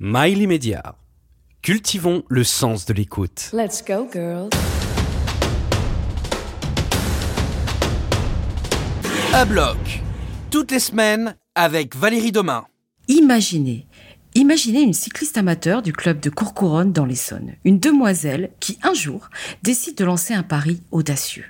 Miley Média. Cultivons le sens de l'écoute. Let's go, girls. À bloc. Toutes les semaines avec Valérie Domain. Imaginez, imaginez une cycliste amateur du club de Courcouronne dans l'Essonne, une demoiselle qui un jour décide de lancer un pari audacieux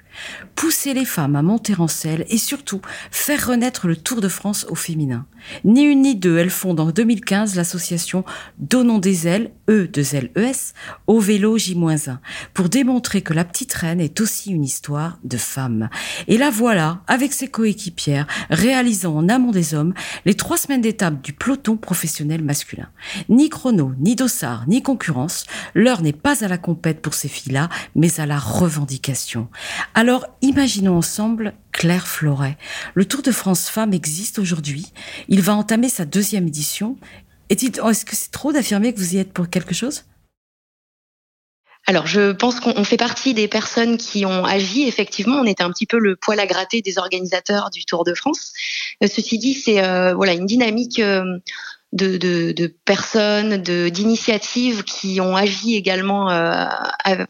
pousser les femmes à monter en selle et surtout faire renaître le Tour de France au féminin. Ni une ni deux, elles fondent en 2015 l'association Donnons des ailes, E de zèle ES, au vélo J-1, pour démontrer que la petite reine est aussi une histoire de femmes. Et la voilà, avec ses coéquipières, réalisant en amont des hommes les trois semaines d'étape du peloton professionnel masculin. Ni chrono, ni dossard, ni concurrence, l'heure n'est pas à la compète pour ces filles-là, mais à la revendication. Alors, imaginons ensemble Claire Floret. Le Tour de France Femmes existe aujourd'hui. Il va entamer sa deuxième édition. Est-ce que c'est trop d'affirmer que vous y êtes pour quelque chose? Alors, je pense qu'on fait partie des personnes qui ont agi. Effectivement, on était un petit peu le poil à gratter des organisateurs du Tour de France. Euh, ceci dit, c'est euh, voilà une dynamique euh, de, de, de personnes, de d'initiatives qui ont agi également, euh,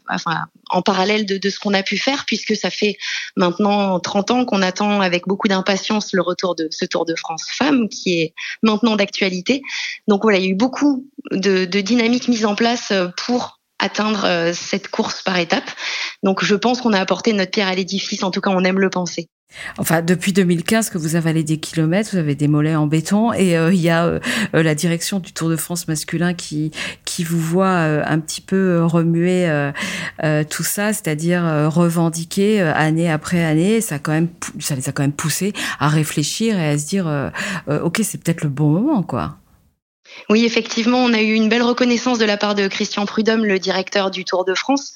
enfin en parallèle de, de ce qu'on a pu faire, puisque ça fait maintenant 30 ans qu'on attend avec beaucoup d'impatience le retour de ce Tour de France Femmes, qui est maintenant d'actualité. Donc voilà, il y a eu beaucoup de, de dynamiques mises en place pour atteindre euh, cette course par étapes. Donc je pense qu'on a apporté notre pierre à l'édifice, en tout cas on aime le penser. Enfin, depuis 2015 que vous avalez des kilomètres, vous avez des mollets en béton et euh, il y a euh, la direction du Tour de France masculin qui qui vous voit un petit peu remuer tout ça, c'est-à-dire revendiquer année après année. Ça ça les a quand même poussés à réfléchir et à se dire, ok, c'est peut-être le bon moment, quoi. Oui, effectivement, on a eu une belle reconnaissance de la part de Christian Prudhomme, le directeur du Tour de France,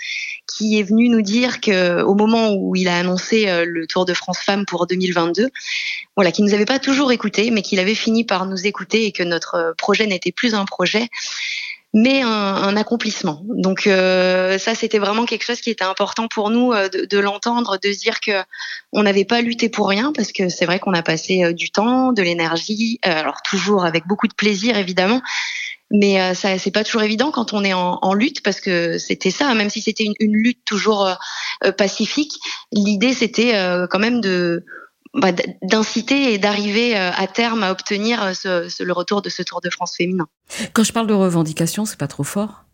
qui est venu nous dire que au moment où il a annoncé euh, le Tour de France Femmes pour 2022, voilà, qu'il nous avait pas toujours écouté, mais qu'il avait fini par nous écouter et que notre projet n'était plus un projet, mais un, accomplissement. Donc euh, ça, c'était vraiment quelque chose qui était important pour nous euh, de, l'entendre, de se dire que on n'avait pas lutté pour rien, parce que c'est vrai qu'on a passé euh, du temps, de l'énergie, alors toujours avec beaucoup de plaisir évidemment, mais ça c'est pas toujours évident quand on est en, lutte, parce que c'était ça, même si c'était une, une, lutte toujours pacifique. L'idée c'était quand même de bah, d'inciter et d'arriver euh, à terme à obtenir euh, ce, le retour de ce Tour de France féminin. Quand je parle de revendication, c'est pas trop fort?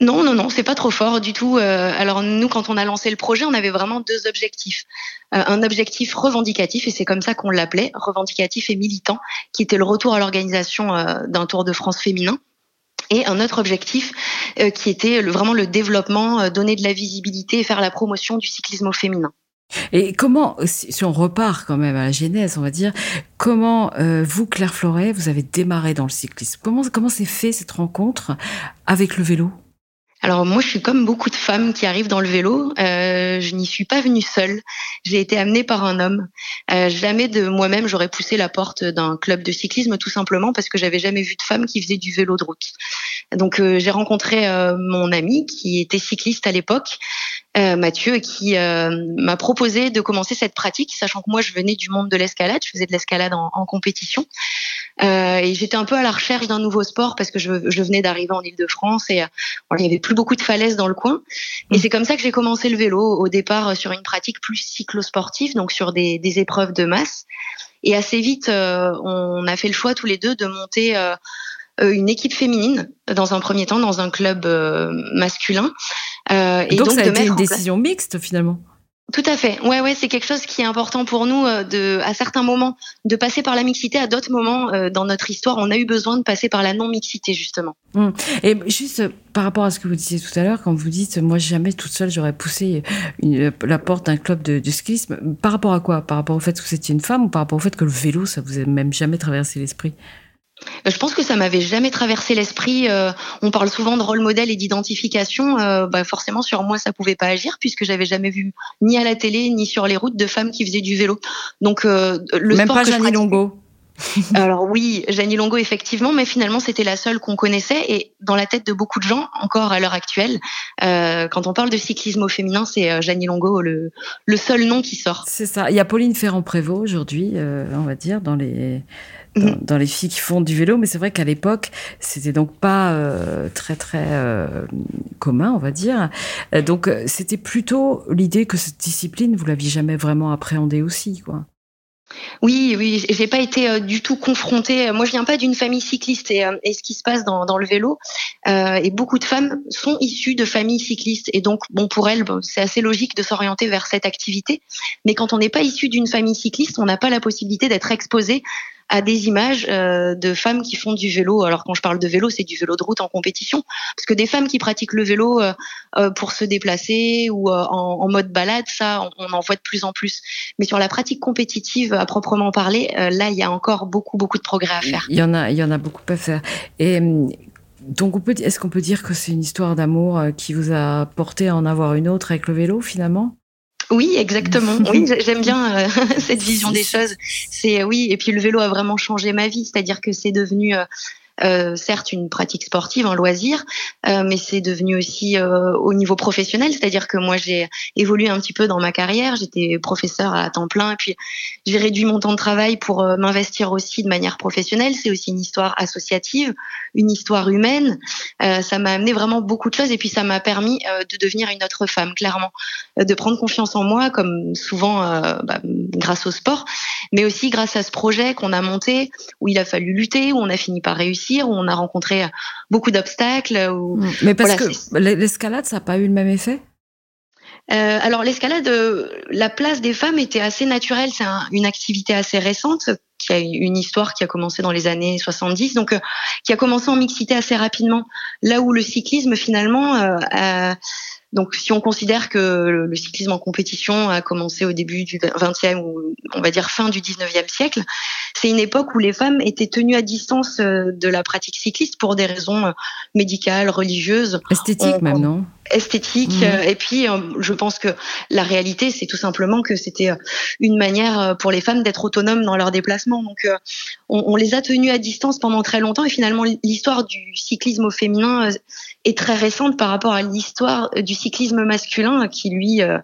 Non, non, non, c'est pas trop fort du tout. Euh, alors nous, quand on a lancé le projet, on avait vraiment deux objectifs. un objectif revendicatif, et c'est comme ça qu'on l'appelait, revendicatif et militant, qui était le retour à l'organisation d'un Tour de France féminin et un autre objectif qui était vraiment le développement, donner de la visibilité et faire la promotion du cyclisme au féminin. Et comment, si on repart quand même à la genèse, on va dire, comment euh, vous, Claire Floret, vous avez démarré dans le cyclisme? Comment s'est fait cette rencontre avec le vélo? Alors moi, je suis comme beaucoup de femmes qui arrivent dans le vélo. Euh, je n'y suis pas venue seule. J'ai été amenée par un homme. Euh, jamais de moi-même j'aurais poussé la porte d'un club de cyclisme, tout simplement parce que j'avais jamais vu de femme qui faisait du vélo de route. Donc j'ai rencontré mon ami qui était cycliste à l'époque, Mathieu, qui m'a proposé de commencer cette pratique, sachant que moi je venais du monde de l'escalade, je faisais de l'escalade en, en, compétition, et j'étais un peu à la recherche d'un nouveau sport parce que je, je venais d'arriver en Île-de-France et voilà, il y avait plus beaucoup de falaises dans le coin. Et c'est comme ça que j'ai commencé le vélo, au départ sur une pratique plus cyclosportive, donc sur des, des épreuves de masse. Et assez vite, on a fait le choix tous les deux de monter euh, une équipe féminine dans un premier temps dans un club euh, masculin. Euh, et donc, ça a été une décision mixte finalement. Tout à fait. Ouais, ouais, c'est quelque chose qui est important pour nous de, à certains moments, de passer par la mixité. À d'autres moments dans notre histoire, on a eu besoin de passer par la non-mixité justement. Hum. Et juste par rapport à ce que vous disiez tout à l'heure, quand vous dites, moi jamais toute seule j'aurais poussé la porte d'un club de, de cyclisme. Par rapport à quoi? Par rapport au fait que vous étiez une femme ou par rapport au fait que le vélo, ça vous a même jamais traversé l'esprit? euh, je pense que ça m'avait jamais traversé l'esprit. Euh, on parle souvent de rôle modèle et d'identification. Euh, bah forcément, sur moi, ça pouvait pas agir puisque j'avais jamais vu ni à la télé ni sur les routes de femmes qui faisaient du vélo. Donc le même sport pas que Longo. Alors oui, Janie Longo effectivement, mais finalement c'était la seule qu'on connaissait et dans la tête de beaucoup de gens encore à l'heure actuelle, quand on parle de cyclisme au féminin, c'est Janie Longo le, le seul nom qui sort. C'est ça. Il y a Pauline Ferrand-Prévot aujourd'hui, on va dire, dans les Mhm. dans, les filles qui font du vélo, mais c'est vrai qu'à l'époque, c'était donc pas euh, très très euh, commun, on va dire. Euh, donc c'était plutôt l'idée que cette discipline, vous l'aviez jamais vraiment appréhendée aussi, quoi. Oui, oui, j'ai pas été du tout confrontée. Moi, je viens pas d'une famille cycliste et, et, ce qui se passe dans, le vélo, et beaucoup de femmes sont issues de familles cyclistes et donc, bon, pour elles, c'est assez logique de s'orienter vers cette activité. Mais quand on n'est pas issu d'une famille cycliste, on n'a pas la possibilité d'être exposé à des images euh, de femmes qui font du vélo. Alors quand je parle de vélo, c'est du vélo de route en compétition, parce que des femmes qui pratiquent le vélo euh, euh, pour se déplacer ou en, mode balade, ça, on, en voit de plus en plus. Mais sur la pratique compétitive à proprement parler, là, il y a encore beaucoup, beaucoup de progrès à faire. Il y en a, il y en a beaucoup à faire. Et donc, est-ce qu'on peut dire que c'est une histoire d'amour qui vous a porté à en avoir une autre avec le vélo finalement? Oui, exactement. Oui, j'aime bien euh, cette vision des choses. C'est oui, et puis le vélo a vraiment changé ma vie, c'est-à-dire que c'est devenu euh, certes une pratique sportive, un loisir, euh, mais c'est devenu aussi euh, au niveau professionnel, c'est-à-dire que moi j'ai évolué un petit peu dans ma carrière, j'étais professeur à temps plein, et puis j'ai réduit mon temps de travail pour m'investir aussi de manière professionnelle. C'est aussi une histoire associative, une histoire humaine. ça m'a amené vraiment beaucoup de choses, et puis ça m'a permis de devenir une autre femme, clairement, de prendre confiance en moi, comme souvent bah, grâce au sport, mais aussi grâce à ce projet qu'on a monté, où il a fallu lutter, où on a fini par réussir où on a rencontré beaucoup d'obstacles. Mm. Mais parce que l'escalade, ça n'a pas eu le même effet? Euh, alors l'escalade, euh, la place des femmes était assez naturelle. C'est une activité assez récente qui a une histoire qui a commencé dans les années 70, donc euh, qui a commencé en mixité assez rapidement. Là où le cyclisme finalement donc, si on considère que le cyclisme en compétition a commencé au début du 20e ou on va dire fin du 19e siècle, c'est une époque où les femmes étaient tenues à distance euh, de la pratique cycliste pour des raisons euh, médicales, religieuses. Esthétiques même, non? Esthétique. Mhm. Euh, et puis, je pense que la réalité, c'est tout simplement que c'était une manière pour les femmes d'être autonomes dans leurs déplacements. Donc, on, on, les a tenues à distance pendant très longtemps. Et finalement, l'histoire du cyclisme au féminin est très récente par rapport à l'histoire du cyclisme masculin qui, lui, euh,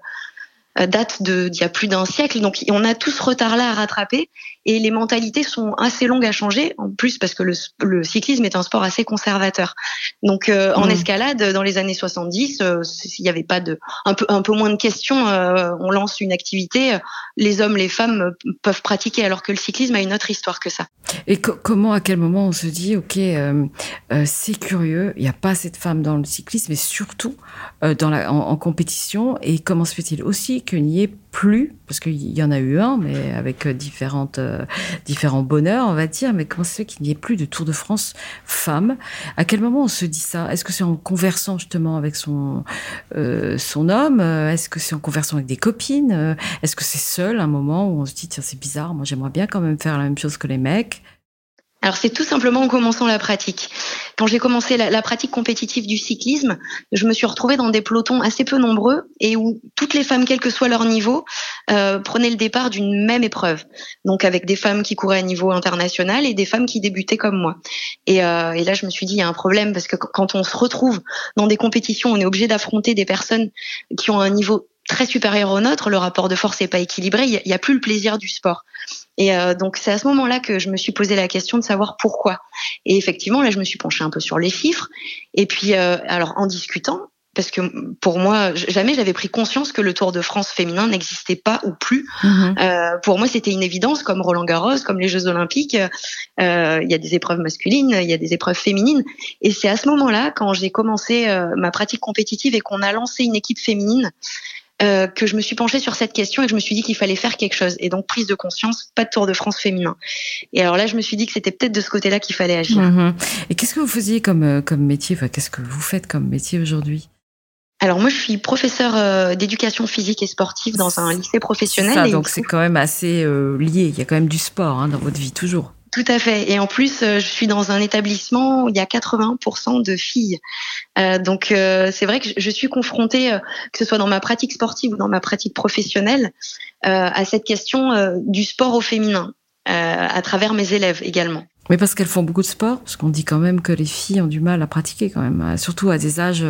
date d'il y a plus d'un siècle. Donc on a tout ce retard-là à rattraper et les mentalités sont assez longues à changer, en plus parce que le, cyclisme est un sport assez conservateur. Donc euh, en mmh. escalade, dans les années 70, euh, il n'y avait pas de un peu un peu moins de questions. on lance une activité, les hommes, les femmes peuvent pratiquer, alors que le cyclisme a une autre histoire que ça. Et comment, à quel moment on se dit, ok, c'est curieux, il n'y a pas assez de femmes dans le cyclisme, mais surtout dans la, en compétition, et comment se fait-il aussi qu'il n'y ait plus, parce qu'il y en a eu un, mais avec euh, différentes, euh, différents bonheurs, on va dire, mais comment c'est qu'il n'y ait plus de Tour de France femmes À quel moment on se dit ça? Est-ce que c'est en conversant justement avec son, euh, son homme? Est-ce que c'est en conversant avec des copines? Est-ce que c'est seul un moment où on se dit, tiens, c'est bizarre, moi j'aimerais bien quand même faire la même chose que les mecs? Alors c'est tout simplement en commençant la pratique. Quand j'ai commencé la, pratique compétitive du cyclisme, je me suis retrouvée dans des pelotons assez peu nombreux et où toutes les femmes, quel que soit leur niveau, euh, prenaient le départ d'une même épreuve. Donc avec des femmes qui couraient à niveau international et des femmes qui débutaient comme moi. Et, euh, et là je me suis dit il y a un problème parce que quand on se retrouve dans des compétitions, on est obligé d'affronter des personnes qui ont un niveau très supérieur au nôtre, le rapport de force n'est pas équilibré, il n'y a, plus le plaisir du sport. Et euh, donc c'est à ce moment-là que je me suis posé la question de savoir pourquoi. Et effectivement, là, je me suis penchée un peu sur les chiffres. Et puis, euh, alors en discutant, parce que pour moi, jamais j'avais pris conscience que le Tour de France féminin n'existait pas ou plus. Mhm. Euh, pour moi, c'était une évidence, comme Roland Garros, comme les Jeux Olympiques. Euh, il y a des épreuves masculines, il y a des épreuves féminines. Et c'est à ce moment-là, quand j'ai commencé euh, ma pratique compétitive et qu'on a lancé une équipe féminine, euh, que je me suis penchée sur cette question et que je me suis dit qu'il fallait faire quelque chose. Et donc prise de conscience, pas de Tour de France féminin. Et alors là, je me suis dit que c'était peut-être de ce côté-là qu'il fallait agir. Mhm. Et qu'est-ce que vous faisiez comme euh, comme métier? Enfin, Qu'est-ce que vous faites comme métier aujourd'hui? Alors moi, je suis professeur euh, d'éducation physique et sportive dans un lycée professionnel. Ça, donc c'est quand même assez lié. Il y a quand même du sport hein, dans votre vie toujours. Tout à fait. Et en plus, euh, je suis dans un établissement où il y a 80% de filles. Euh, donc, euh, c'est vrai que je suis confrontée, que ce soit dans ma pratique sportive ou dans ma pratique professionnelle, à cette question du sport au féminin, à travers mes élèves également. Oui, parce qu'elles font beaucoup de sport, parce qu'on dit quand même que les filles ont du mal à pratiquer quand même, surtout à des âges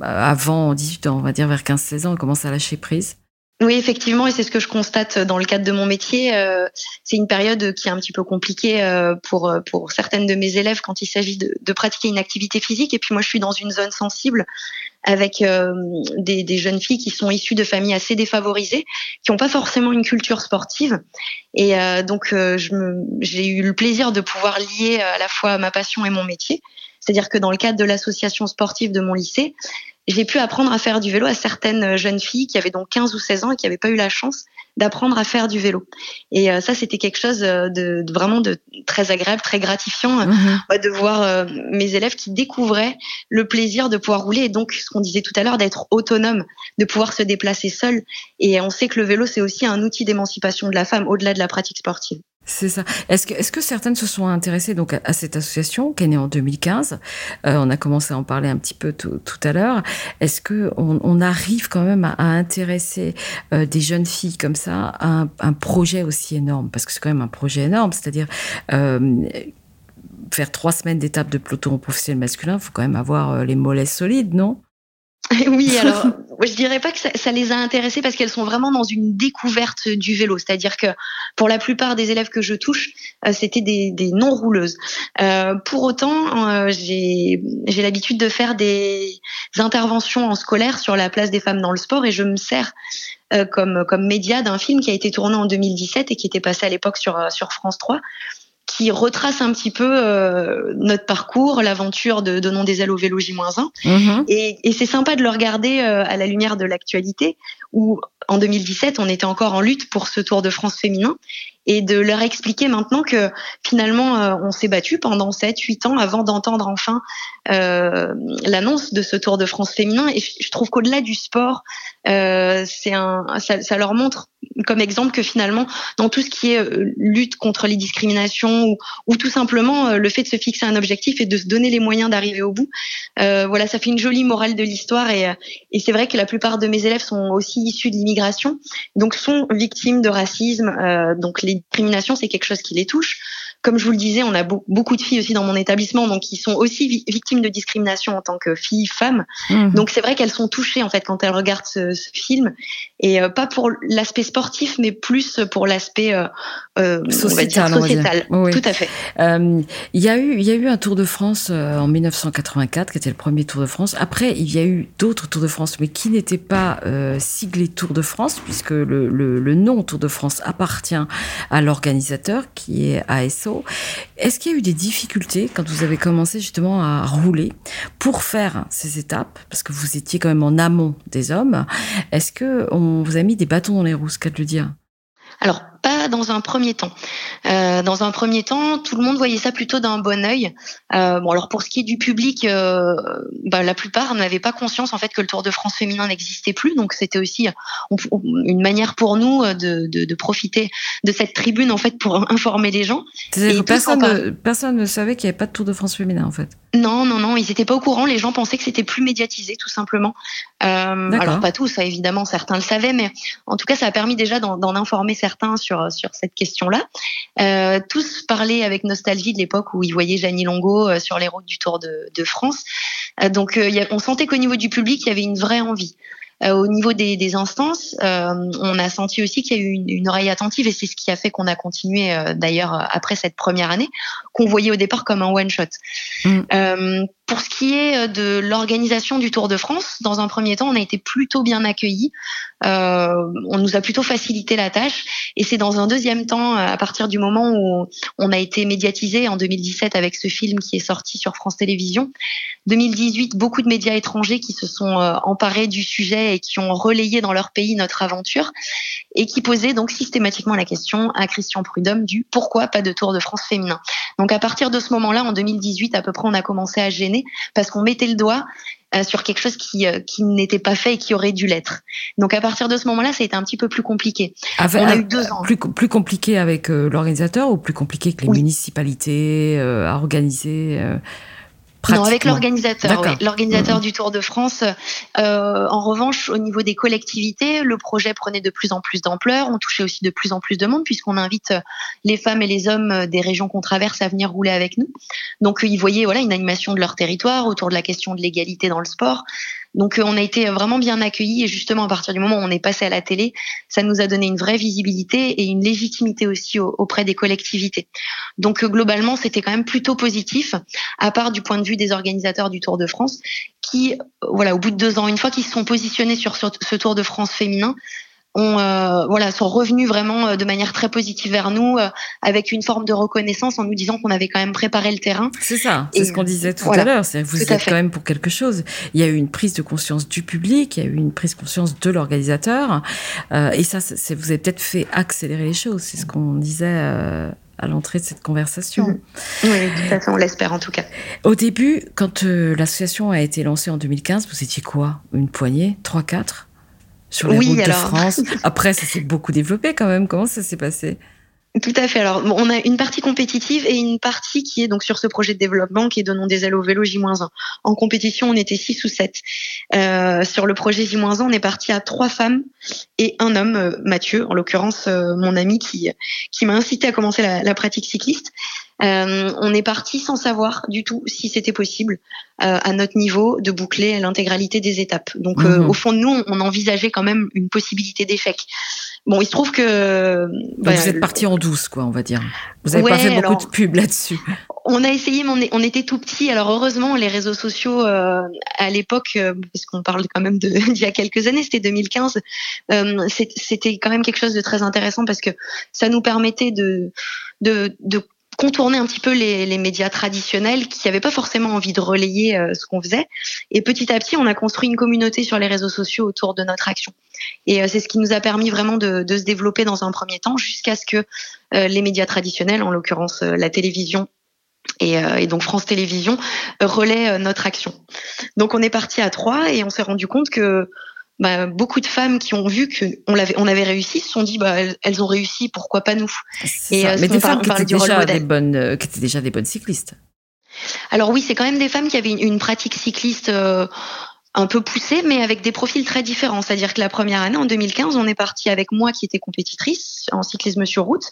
avant 18 ans, on va dire vers 15-16 ans, on commence à lâcher prise oui, effectivement, et c'est ce que je constate dans le cadre de mon métier. Euh, c'est une période qui est un petit peu compliquée euh, pour pour certaines de mes élèves quand il s'agit de, de, pratiquer une activité physique. Et puis moi, je suis dans une zone sensible avec euh, des, des, jeunes filles qui sont issues de familles assez défavorisées, qui n'ont pas forcément une culture sportive. Et donc, j'ai eu le plaisir de pouvoir lier à la fois ma passion et mon métier. C'est-à-dire que dans le cadre de l'association sportive de mon lycée, j'ai pu apprendre à faire du vélo à certaines jeunes filles qui avaient donc 15 ou 16 ans et qui n'avaient pas eu la chance d'apprendre à faire du vélo. Et euh, ça, c'était quelque chose euh, de, vraiment de très agréable, très gratifiant euh, mhm. de voir mes élèves qui découvraient le plaisir de pouvoir rouler et donc ce qu'on disait tout à l'heure, d'être autonome, de pouvoir se déplacer seul. Et on sait que le vélo, c'est aussi un outil d'émancipation de la femme au-delà de la pratique sportive. C'est ça. Est-ce que, est-ce que certaines se sont intéressées donc à, cette association qui est née en 2015 euh, On a commencé à en parler un petit peu tout, tout à l'heure. Est-ce que on, on, arrive quand même à, à intéresser euh, des jeunes filles comme ça à un, un, projet aussi énorme? Parce que c'est quand même un projet énorme, c'est-à-dire euh, faire trois semaines d'étape de peloton professionnel masculin, faut quand même avoir euh, les mollets solides, non? oui, alors je dirais pas que ça, les a intéressées parce qu'elles sont vraiment dans une découverte du vélo. C'est-à-dire que pour la plupart des élèves que je touche, euh, c'était des, des non-rouleuses. Euh, pour autant, euh, j'ai l'habitude de faire des interventions en scolaire sur la place des femmes dans le sport et je me sers comme, comme média d'un film qui a été tourné en 2017 et qui était passé à l'époque sur, sur France 3 qui retrace un petit peu euh, notre parcours, l'aventure de Donnons des ailes au vélo J-1. Mhm. Et, et c'est sympa de le regarder euh, à la lumière de l'actualité, où en 2017, on était encore en lutte pour ce Tour de France féminin et de leur expliquer maintenant que finalement euh, on s'est battu pendant 7 8 ans avant d'entendre enfin euh, l'annonce de ce Tour de France féminin et je trouve qu'au-delà du sport euh, c'est un ça, ça, leur montre comme exemple que finalement dans tout ce qui est euh, lutte contre les discriminations ou, ou tout simplement euh, le fait de se fixer un objectif et de se donner les moyens d'arriver au bout voilà ça fait une jolie morale de l'histoire et, et c'est vrai que la plupart de mes élèves sont aussi issus de l'immigration donc sont victimes de racisme donc les discrimination, c'est quelque chose qui les touche. Comme je vous le disais, on a beaucoup de filles aussi dans mon établissement, donc qui sont aussi victimes de discrimination en tant que filles, femmes. Mhm. Donc c'est vrai qu'elles sont touchées en fait quand elles regardent ce, film, et euh, pas pour l'aspect sportif, mais plus pour l'aspect euh, euh sociétal. Tout à fait. Euh, il y a eu, il y a eu un Tour de France en 1984 qui était le premier Tour de France. Après, il y a eu d'autres Tours de France, mais qui n'étaient pas siglés Tour de France, puisque le, le, le nom Tour de France appartient à l'organisateur qui est ASO. Est-ce qu'il y a eu des difficultés quand vous avez commencé justement à rouler pour faire ces étapes? Parce que vous étiez quand même en amont des hommes. Est-ce que on vous a mis des bâtons dans les roues, qu'à le dire? Alors, pas dans un premier temps. Euh, dans un premier temps, tout le monde voyait ça plutôt d'un bon œil. Euh, bon, alors pour ce qui est du public, euh, bah, la plupart n'avaient pas conscience en fait que le Tour de France féminin n'existait plus. Donc c'était aussi une manière pour nous de, de, de, profiter de cette tribune en fait pour informer les gens. Et personne, ne, personne ne savait qu'il n'y avait pas de Tour de France féminin en fait. Non, non, non, ils n'étaient pas au courant. Les gens pensaient que c'était plus médiatisé, tout simplement. Euh, alors pas tous, évidemment, certains le savaient, mais en tout cas, ça a permis déjà d'en informer certains sur sur cette question-là. Euh, tous parlaient avec nostalgie de l'époque où ils voyaient Jeannie Longo euh, sur les routes du Tour de, de France. Euh, donc, euh, on sentait qu'au niveau du public, il y avait une vraie envie. Au niveau des, des instances, on a senti aussi qu'il y a eu une, une, oreille attentive et c'est ce qui a fait qu'on a continué d'ailleurs après cette première année, qu'on voyait au départ comme un one shot. Mm. Pour ce qui est de l'organisation du Tour de France, dans un premier temps, on a été plutôt bien accueillis. Euh, on nous a plutôt facilité la tâche. Et c'est dans un deuxième temps, à partir du moment où on a été médiatisé en 2017 avec ce film qui est sorti sur France Télévisions. 2018, beaucoup de médias étrangers qui se sont emparés du sujet et qui ont relayé dans leur pays notre aventure et qui posaient donc systématiquement la question à Christian Prudhomme du pourquoi pas de Tour de France féminin? Donc à partir de ce moment-là, en 2018 à peu près, on a commencé à gêner parce qu'on mettait le doigt euh, sur quelque chose qui, euh, qui n'était pas fait et qui aurait dû l'être. Donc à partir de ce moment-là, ça a été un petit peu plus compliqué. on a eu deux ans. Plus, plus compliqué avec euh, l'organisateur ou plus compliqué que les municipalités à organiser non, avec l'organisateur, l'organisateur mmh. du Tour de France. Euh, en revanche, au niveau des collectivités, le projet prenait de plus en plus d'ampleur. On touchait aussi de plus en plus de monde puisqu'on invite les femmes et les hommes des régions qu'on traverse à venir rouler avec nous. Donc, ils voyaient voilà une animation de leur territoire autour de la question de l'égalité dans le sport Donc on a été vraiment bien accueillis et justement à partir du moment où on est passé à la télé, ça nous a donné une vraie visibilité et une légitimité aussi auprès des collectivités. Donc globalement, c'était quand même plutôt positif, à part du point de vue des organisateurs du Tour de France, qui, voilà, au bout de deux ans, une fois qu'ils se sont positionnés sur ce Tour de France féminin, ont, euh, voilà, sont revenus vraiment euh, de manière très positive vers nous, euh, avec une forme de reconnaissance en nous disant qu'on avait quand même préparé le terrain. C'est ça, c'est ce qu'on disait tout à l'heure. C'est vous êtes quand même pour quelque chose. Il y a eu une prise de conscience du public, il y a eu une prise de conscience de l'organisateur, et ça, vous avez peut-être fait accélérer les choses. C'est ce qu'on disait. à l'entrée de cette conversation. Mmh. Oui, de toute façon, on l'espère en tout cas. Au début, quand l'association a été lancée en 2015, vous étiez quoi? Une poignée? Trois, quatre? Sur les routes de France. Après, ça s'est beaucoup développé quand même. Comment ça s'est passé? Tout à fait. Alors, on a une partie compétitive et une partie qui est donc sur ce projet de développement qui est Donnons des ailes au vélo J-1. En compétition, on était 6 ou 7. Euh, sur le projet J-1, on est parti à trois femmes et un homme, euh, Mathieu, en l'occurrence euh, mon ami qui, qui m'a incité à commencer la, la pratique cycliste. Euh, on est parti sans savoir du tout si c'était possible euh, à notre niveau de boucler l'intégralité des étapes. Donc euh, mhm. au fond de nous, on envisageait quand même une possibilité d'échec. Bon, il se trouve que bah, vous êtes parti en douce, quoi, on va dire. Vous avez pas fait beaucoup de pub là-dessus. On a essayé, mais on, était tout petit. Alors heureusement, les réseaux sociaux à l'époque, parce qu'on parle quand même d'il y a quelques années, c'était 2015, c'était quand même quelque chose de très intéressant parce que ça nous permettait de de, de contourner un petit peu les, les médias traditionnels qui n'avaient pas forcément envie de relayer euh, ce qu'on faisait. Et petit à petit, on a construit une communauté sur les réseaux sociaux autour de notre action. Et euh, c'est ce qui nous a permis vraiment de, de se développer dans un premier temps jusqu'à ce que euh, les médias traditionnels, en l'occurrence la télévision et, et, donc France Télévisions relaient notre action. Donc on est parti à trois et on s'est rendu compte que bah, beaucoup de femmes qui ont vu qu'on on avait réussi se sont dit bah elles, ont réussi, pourquoi pas nous? Et, euh, Mais des femmes qui étaient, déjà des bonnes, euh, qui étaient déjà des bonnes cyclistes. Alors oui, c'est quand même des femmes qui avaient une, pratique cycliste euh, un peu poussée, mais avec des profils très différents. C'est-à-dire que la première année, en 2015, on est parti avec moi qui était compétitrice en cyclisme sur route,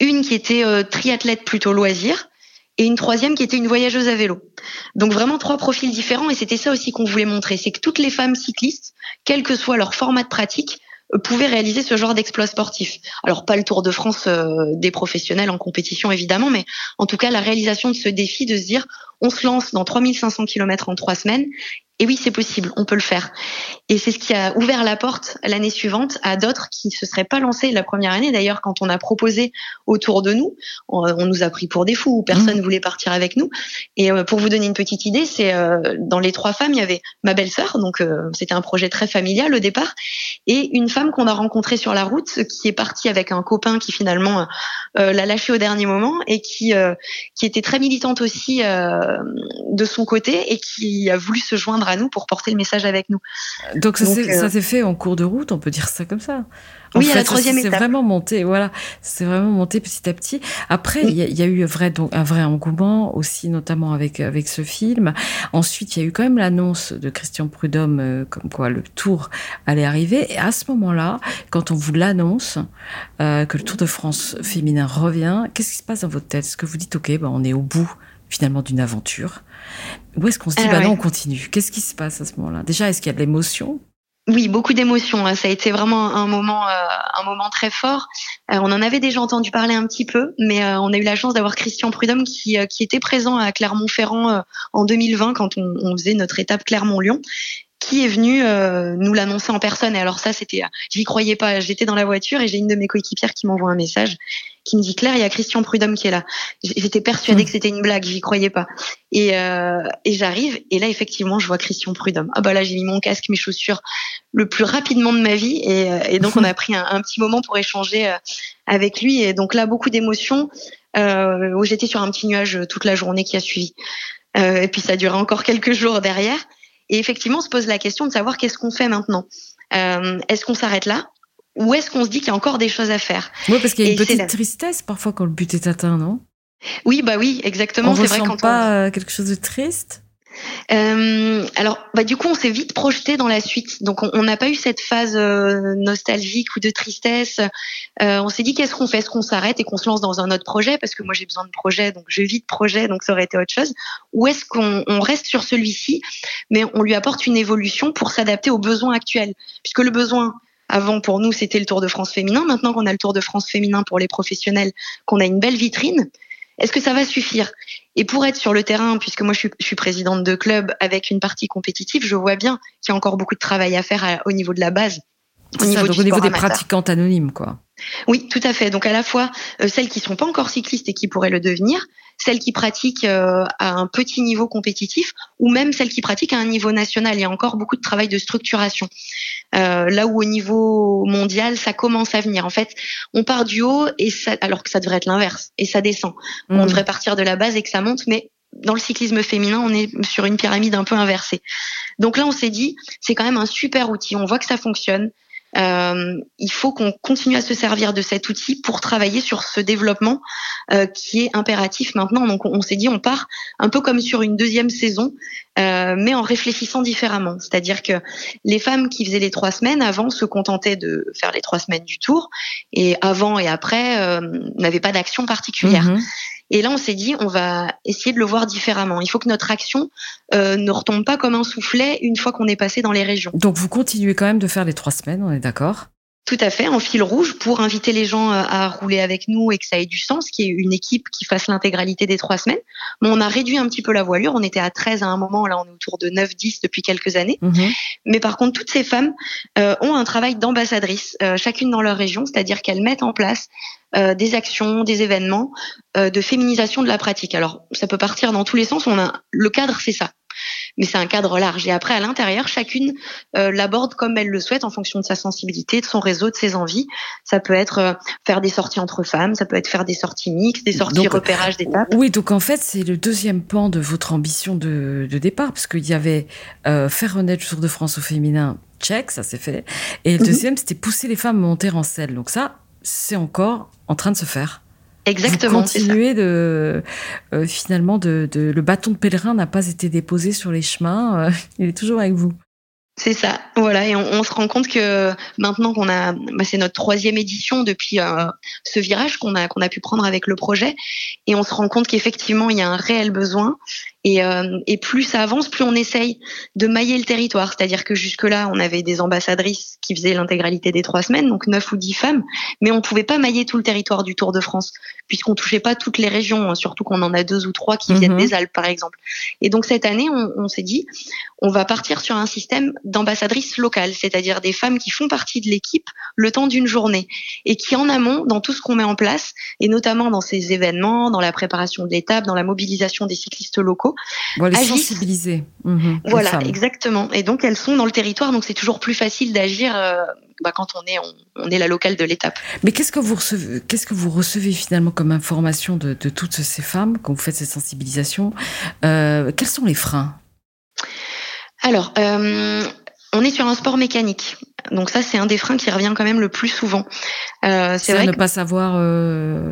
une qui était triathlète plutôt loisir, et une troisième qui était une voyageuse à vélo. Donc vraiment trois profils différents et c'était ça aussi qu'on voulait montrer, c'est que toutes les femmes cyclistes, quel que soit leur format de pratique, euh, pouvaient réaliser ce genre d'exploit sportif. Alors pas le Tour de France euh, des professionnels en compétition évidemment, mais en tout cas la réalisation de ce défi de se dire on se lance dans 3500 km en trois semaines et oui, c'est possible, on peut le faire. Et c'est ce qui a ouvert la porte l'année suivante à d'autres qui se seraient pas lancés la première année. D'ailleurs, quand on a proposé autour de nous, on, nous a pris pour des fous, personne ne mmh. voulait partir avec nous. Et euh, pour vous donner une petite idée, c'est euh, dans les trois femmes, il y avait ma belle-sœur, donc euh, c'était un projet très familial au départ, et une femme qu'on a rencontrée sur la route, qui est partie avec un copain qui finalement l'a lâché au dernier moment et qui qui était très militante aussi de son côté et qui a voulu se joindre à nous pour porter le message avec nous. Donc ça euh, s'est fait en cours de route, on peut dire ça comme ça. oui, à la troisième étape. C'est vraiment monté, voilà, c'est vraiment monté petit à petit. Après, il y, a eu vrai, donc, un vrai engouement aussi, notamment avec avec ce film. Ensuite, il y a eu quand même l'annonce de Christian Prudhomme euh, comme quoi le Tour allait arriver. Et à ce moment-là, quand on vous l'annonce euh, que le Tour de France féminin revient, qu'est-ce qui se passe dans votre tête? Est-ce que vous dites, ok, ben on est au bout finalement d'une aventure Où est-ce qu'on se dit, ah bah non, on continue? Qu'est-ce qui se passe à ce moment-là? Déjà, est-ce qu'il y a de l'émotion? Oui, beaucoup d'émotions. Hein. Ça a été vraiment un moment, euh, un moment très fort. Euh, on en avait déjà entendu parler un petit peu, mais euh, on a eu la chance d'avoir Christian Prudhomme qui, qui était présent à Clermont-Ferrand en 2020 quand on, on faisait notre étape Clermont-Lyon qui est venu nous l'annoncer en personne. Et alors ça, c'était, j'y croyais pas. J'étais dans la voiture et j'ai une de mes coéquipières qui m'envoie un message qui me dit Claire, il y a Christian Prudhomme qui est là. J'étais persuadée hmm. que c'était une blague, j'y croyais pas. Et, euh, et j'arrive et là effectivement je vois Christian Prudhomme. Ah bah là j'ai mis mon casque, mes chaussures le plus rapidement de ma vie et, euh, et donc on a pris un, un, petit moment pour échanger euh, avec lui et donc là beaucoup d'émotions euh, où j'étais sur un petit nuage toute la journée qui a suivi. Euh, et puis ça a duré encore quelques jours derrière. Et effectivement, on se pose la question de savoir qu'est-ce qu'on fait maintenant. Euh, Est-ce qu'on s'arrête là? Ou est-ce qu'on se dit qu'il y a encore des choses à faire Oui, parce qu'il y a une petite tristesse parfois quand le but est atteint, non? Oui, bah oui, exactement. On ne ressent pas euh, quelque chose de triste? Euh, alors, bah, du coup, on s'est vite projeté dans la suite. Donc, on n'a pas eu cette phase euh, nostalgique ou de tristesse. Euh, on s'est dit, qu'est-ce qu'on fait? Est-ce qu'on s'arrête et qu'on se lance dans un autre projet? Parce que moi, j'ai besoin de projet, donc je vis de projet, donc ça aurait été autre chose. Ou est-ce qu'on on reste sur celui-ci, mais on lui apporte une évolution pour s'adapter aux besoins actuels? Puisque le besoin, avant, pour nous, c'était le Tour de France féminin. Maintenant qu'on a le Tour de France féminin pour les professionnels, qu'on a une belle vitrine, est-ce que ça va suffire? Et pour être sur le terrain, puisque moi je suis, présidente de club avec une partie compétitive, je vois bien qu'il y a encore beaucoup de travail à faire au niveau de la base. Au niveau, au niveau des pratiquantes anonymes, quoi. Oui, tout à fait. Donc à la fois euh, celles qui sont pas encore cyclistes et qui pourraient le devenir, celles qui pratiquent euh, à un petit niveau compétitif, ou même celles qui pratiquent à un niveau national. Il y a encore beaucoup de travail de structuration. Euh, là où au niveau mondial, ça commence à venir. En fait, on part du haut et ça, alors que ça devrait être l'inverse, et ça descend. On mmh. devrait partir de la base et que ça monte, mais dans le cyclisme féminin, on est sur une pyramide un peu inversée. Donc là, on s'est dit, c'est quand même un super outil. On voit que ça fonctionne. Euh, il faut qu'on continue à se servir de cet outil pour travailler sur ce développement euh, qui est impératif maintenant. Donc on, s'est dit on part un peu comme sur une deuxième saison, euh, mais en réfléchissant différemment. C'est-à-dire que les femmes qui faisaient les trois semaines avant se contentaient de faire les trois semaines du tour et avant et après euh, n'avaient pas d'action particulière. Mhm. Et là, on s'est dit, on va essayer de le voir différemment. Il faut que notre action euh, ne retombe pas comme un soufflet une fois qu'on est passé dans les régions. Donc, vous continuez quand même de faire les trois semaines, on est d'accord? Tout à fait, en fil rouge pour inviter les gens euh, à rouler avec nous et que ça ait du sens, qu'il y ait une équipe qui fasse l'intégralité des trois semaines. Mais on a réduit un petit peu la voilure. On était à 13 à un moment, là on est autour de 9-10 depuis quelques années. Mhm. Mais par contre, toutes ces femmes euh, ont un travail d'ambassadrice, euh, chacune dans leur région, c'est-à-dire qu'elles mettent en place des actions, des événements de féminisation de la pratique. Alors, ça peut partir dans tous les sens. On a le cadre, c'est ça mais c'est un cadre large. Et après, à l'intérieur, chacune euh, l'aborde comme elle le souhaite en fonction de sa sensibilité, de son réseau, de ses envies. Ça peut être euh, faire des sorties entre femmes, ça peut être faire des sorties mixtes, des sorties repérage d'étapes. Oui, donc en fait, c'est le deuxième pan de votre ambition de, départ, parce qu'il y avait euh, faire renaître le Tour de France au féminin, check, ça c'est fait. Et le mhm. deuxième, c'était pousser les femmes à monter en selle. Donc ça, c'est encore en train de se faire. Exactement. Vous continuez de euh, finalement de, de, le bâton de pèlerin n'a pas été déposé sur les chemins, euh, il est toujours avec vous. C'est ça, voilà, et on, se rend compte que maintenant qu'on a, bah, c'est notre troisième édition depuis euh, ce virage qu'on a qu'on a pu prendre avec le projet, et on se rend compte qu'effectivement il y a un réel besoin et, euh, et, plus ça avance, plus on essaye de mailler le territoire. C'est-à-dire que jusque-là, on avait des ambassadrices qui faisaient l'intégralité des trois semaines, donc neuf ou dix femmes, mais on pouvait pas mailler tout le territoire du Tour de France, puisqu'on touchait pas toutes les régions, hein, surtout qu'on en a deux ou trois qui viennent mhm. des Alpes, par exemple. Et donc cette année, on, on s'est dit, on va partir sur un système d'ambassadrices locales, c'est-à-dire des femmes qui font partie de l'équipe le temps d'une journée et qui en amont, dans tout ce qu'on met en place, et notamment dans ces événements, dans la préparation de l'étape, dans la mobilisation des cyclistes locaux, les sensibiliser. Mhm, voilà, exactement. Et donc elles sont dans le territoire, donc c'est toujours plus facile d'agir euh, bah, quand on est on, est la locale de l'étape. Mais qu'est-ce que vous recevez Qu'est-ce que vous recevez finalement comme information de, toutes ces femmes quand vous faites cette sensibilisation euh, Quels sont les freins? Alors. Euh, on est sur un sport mécanique. Donc ça, c'est un des freins qui revient quand même le plus souvent. Euh, c'est vrai ne pas savoir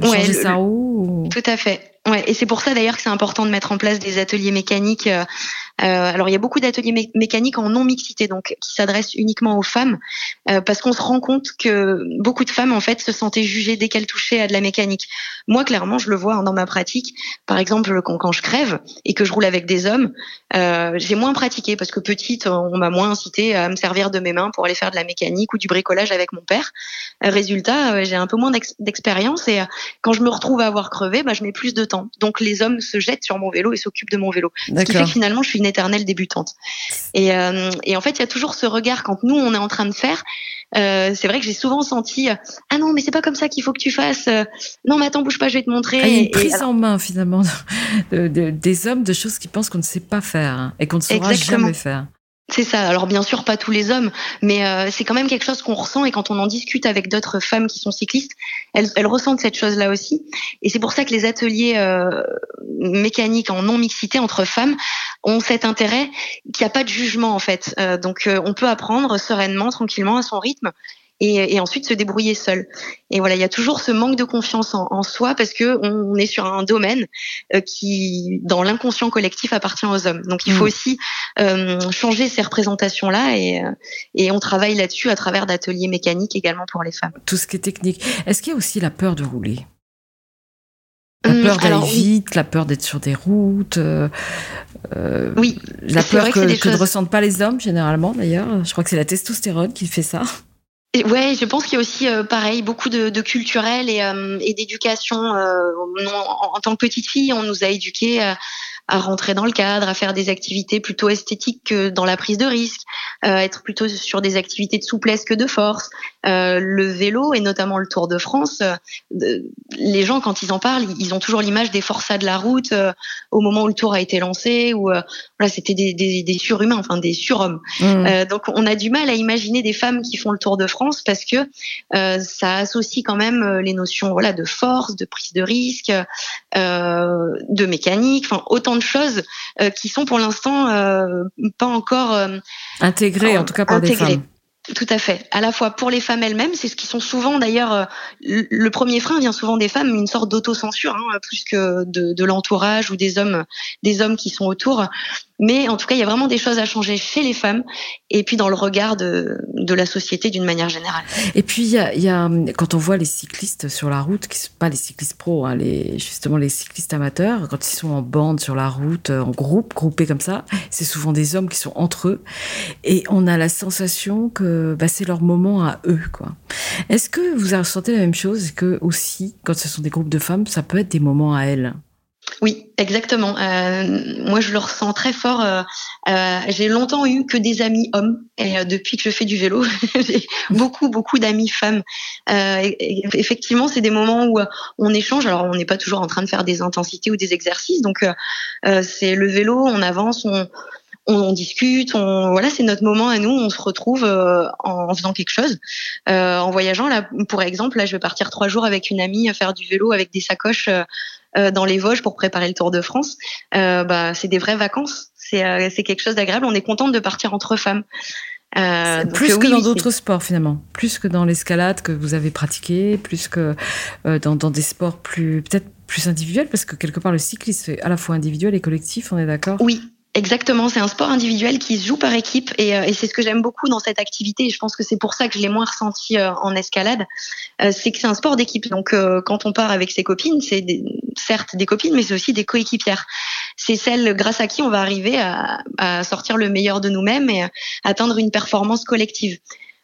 changer sa roue. Tout à fait. Et c'est pour ça d'ailleurs que c'est important de mettre en place des ateliers mécaniques euh, alors il y a beaucoup d'ateliers mécaniques en non mixité, donc qui s'adressent uniquement aux femmes, euh, parce qu'on se rend compte que beaucoup de femmes en fait se sentaient jugées dès qu'elles touchaient à de la mécanique. Moi clairement je le vois hein, dans ma pratique. Par exemple quand, quand, je crève et que je roule avec des hommes, euh, j'ai moins pratiqué parce que petite on m'a moins incité à me servir de mes mains pour aller faire de la mécanique ou du bricolage avec mon père. résultat j'ai un peu moins d'expérience et quand je me retrouve à avoir crevé, bah, je mets plus de temps. Donc les hommes se jettent sur mon vélo et s'occupent de mon vélo. Ce qui fait que finalement je suis une éternelle débutante. Et, euh, et en fait, il y a toujours ce regard quand nous, on est en train de faire. Euh, c'est vrai que j'ai souvent senti ah non mais c'est pas comme ça qu'il faut que tu fasses non mais attends bouge pas je vais te montrer ah, il y a une prise en main finalement de, des hommes de choses qu'ils pensent qu'on ne sait pas faire hein, et qu'on ne saura jamais faire c'est ça. Alors bien sûr pas tous les hommes, mais euh, c'est quand même quelque chose qu'on ressent et quand on en discute avec d'autres femmes qui sont cyclistes, elles, elles ressentent cette chose-là aussi. Et c'est pour ça que les ateliers euh, mécaniques en non mixité entre femmes ont cet intérêt qu'il n'y a pas de jugement en fait. Euh, donc on peut apprendre sereinement, tranquillement, à son rythme et, et ensuite se débrouiller seul. Et voilà, il y a toujours ce manque de confiance en, en soi parce que on, est sur un domaine euh, qui, dans l'inconscient collectif, appartient aux hommes. Donc il faut mm. aussi euh, changer ces représentations-là et, euh, et on travaille là-dessus à travers d'ateliers mécaniques également pour les femmes. Tout ce qui est technique. Est-ce qu'il y a aussi la peur de rouler? La hum, peur d'aller vite, la peur d'être sur des routes. Euh, oui. La peur que, que, ne ressentent pas les hommes généralement d'ailleurs. Je crois que c'est la testostérone qui fait ça. Ouais, je pense qu'il y a aussi euh, pareil beaucoup de, de culturel et, euh, et d'éducation. Euh, en, en, tant que petite fille, on nous a éduqués à rentrer dans le cadre, à faire des activités plutôt esthétiques que dans la prise de risque, euh, être plutôt sur des activités de souplesse que de force. Euh, le vélo et notamment le Tour de France, euh, les gens quand ils en parlent, ils ont toujours l'image des forçats de la route au moment où le Tour a été lancé, où voilà, c'était des, des, des, surhumains, enfin des surhommes. Mmh. donc on a du mal à imaginer des femmes qui font le Tour de France parce que ça associe quand même les notions voilà de force, de prise de risque, de mécanique, enfin autant de choses euh, qui sont pour l'instant euh, pas encore euh, intégrées, en, tout cas par des femmes. Tout à fait. À la fois pour les femmes elles-mêmes, c'est ce qui sont souvent d'ailleurs le premier frein vient souvent des femmes, une sorte d'autocensure hein, plus que de, de l'entourage ou des hommes, des hommes qui sont autour. Mais en tout cas, il y a vraiment des choses à changer chez les femmes et puis dans le regard de, de la société d'une manière générale. Et puis, il y a, y a, quand on voit les cyclistes sur la route, qui sont pas les cyclistes pros, hein, les, justement les cyclistes amateurs, quand ils sont en bande sur la route, en groupe, groupés comme ça, c'est souvent des hommes qui sont entre eux. Et on a la sensation que bah, c'est leur moment à eux. quoi. Est-ce que vous ressentez la même chose? Que aussi, quand ce sont des groupes de femmes, ça peut être des moments à elles? Oui, exactement. Euh, moi, je le ressens très fort. Euh, euh, j'ai longtemps eu que des amis hommes, et depuis que je fais du vélo, j'ai beaucoup, beaucoup d'amis femmes. effectivement, c'est des moments où on échange. Alors, on n'est pas toujours en train de faire des intensités ou des exercices, donc c'est le vélo, on avance, on, on, discute, on voilà, c'est notre moment à nous, on se retrouve en, faisant quelque chose, en voyageant. Là, pour exemple, là, je vais partir trois jours avec une amie à faire du vélo avec des sacoches euh, dans les Vosges pour préparer le Tour de France, euh, bah, c'est des vraies vacances. C'est euh, c'est quelque chose d'agréable. On est contente de partir entre femmes. Euh, plus que dans d'autres sports finalement, plus que dans l'escalade que vous avez pratiqué, plus que dans, dans, des sports plus peut-être plus individuels, parce que quelque part le cyclisme c'est à la fois individuel et collectif, on est d'accord? Oui, Exactement, c'est un sport individuel qui se joue par équipe et, euh, et c'est ce que j'aime beaucoup dans cette activité et je pense que c'est pour ça que je l'ai moins ressenti euh, en escalade, euh, c'est que c'est un sport d'équipe. Donc quand on part avec ses copines, c'est certes des copines mais c'est aussi des coéquipières. C'est celles grâce à qui on va arriver à, à sortir le meilleur de nous-mêmes et atteindre une performance collective.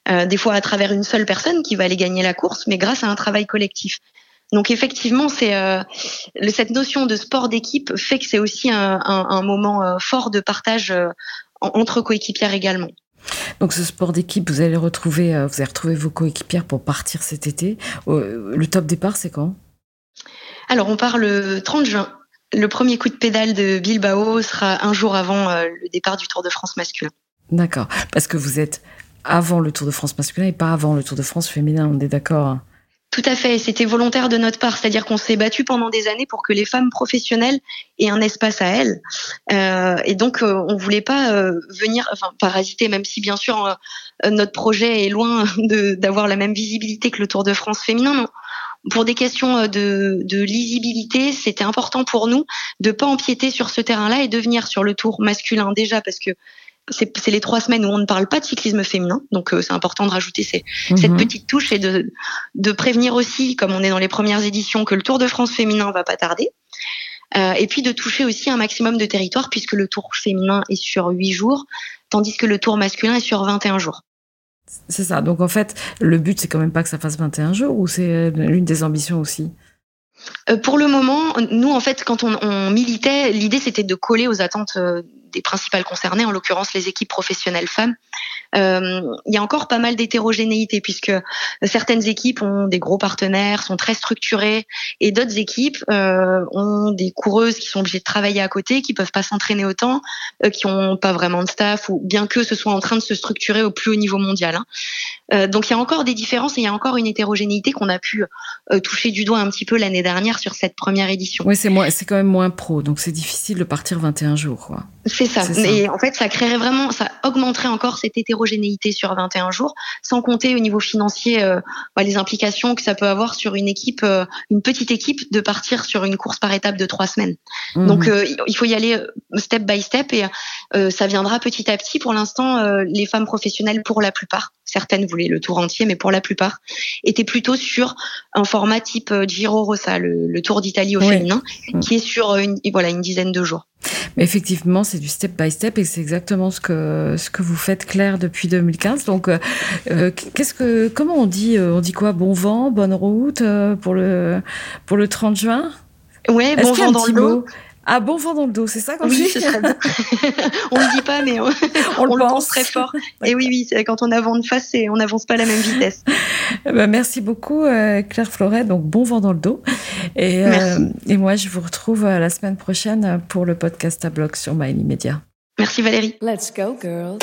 des fois à travers une seule personne qui va aller gagner la course, mais grâce à un travail collectif. Donc effectivement, c'est euh, cette notion de sport d'équipe fait que c'est aussi un, un, un, moment euh, fort de partage euh, entre coéquipières également. Donc ce sport d'équipe, vous allez retrouver, vous allez retrouver vos coéquipières pour partir cet été. Le top départ, c'est quand? Alors on part le 30 juin. Le premier coup de pédale de Bilbao sera un jour avant le départ du Tour de France masculin. D'accord, parce que vous êtes avant le Tour de France masculin et pas avant le Tour de France féminin, on est d'accord hein? Tout à fait, c'était volontaire de notre part, c'est-à-dire qu'on s'est battu pendant des années pour que les femmes professionnelles aient un espace à elles. Euh, et donc, euh, on voulait pas euh, venir, enfin, parasiter, même si bien sûr euh, notre projet est loin d'avoir la même visibilité que le Tour de France féminin. Non. Pour des questions de, de lisibilité, c'était important pour nous de pas empiéter sur ce terrain-là et de venir sur le Tour masculin déjà parce que c'est les trois semaines où on ne parle pas de cyclisme féminin, donc euh, c'est important de rajouter ces, cette mhm. petite touche et de, de prévenir aussi, comme on est dans les premières éditions, que le Tour de France féminin va pas tarder. Euh, et puis de toucher aussi un maximum de territoire puisque le Tour féminin est sur huit jours, tandis que le Tour masculin est sur 21 jours. C'est ça. Donc en fait, le but c'est quand même pas que ça fasse 21 jours ou c'est euh, l'une des ambitions aussi? Euh, pour le moment, nous, en fait, quand on, on militait, l'idée c'était de coller aux attentes des principales concernées, en l'occurrence les équipes professionnelles femmes. Euh, il y a encore pas mal d'hétérogénéité puisque certaines équipes ont des gros partenaires, sont très structurées, et d'autres équipes euh, ont des coureuses qui sont obligées de travailler à côté, qui peuvent pas s'entraîner autant, euh, qui ont pas vraiment de staff, ou bien que ce soit en train de se structurer au plus haut niveau mondial. Hein. Donc il y a encore des différences et il y a encore une hétérogénéité qu'on a pu toucher du doigt un petit peu l'année dernière sur cette première édition. Oui, c'est moins, c'est quand même moins pro, donc c'est difficile de partir 21 jours. C'est C'est ça. Mais en fait, ça créerait vraiment, ça augmenterait encore cette hétérogénéité sur 21 jours, sans compter au niveau financier euh, bah, les implications que ça peut avoir sur une équipe, euh, une petite équipe, de partir sur une course par étape de trois semaines. Mhm. Donc, euh, il faut y aller step by step et ça viendra petit à petit. Pour l'instant, les femmes professionnelles, pour la plupart, certaines voulaient le tour entier, mais pour la plupart, étaient plutôt sur un format type Giro Rossa, le, Tour d'Italie au féminin, mhm. qui est sur une, voilà une dizaine de jours. Mais effectivement, c'est du step by step et c'est exactement ce que ce que vous faites Claire depuis 2015. Donc, euh, euh, qu'est-ce que comment on dit euh, On dit quoi? Bon vent, bonne route pour le pour le 30 juin? Ouais, bon vent dans le. Ah, bon vent dans le dos, c'est ça qu'on oui, dit ce serait bon. on le dit pas, mais on, le, pense très fort. Et oui, oui, quand on avance face, on n'avance pas à la même vitesse. Eh ben, merci beaucoup, euh, Claire Floret. Donc, bon vent dans le dos. Et, euh, et moi, je vous retrouve euh, la semaine prochaine pour le podcast à blog sur My Media. Merci Valérie. Let's go, girls.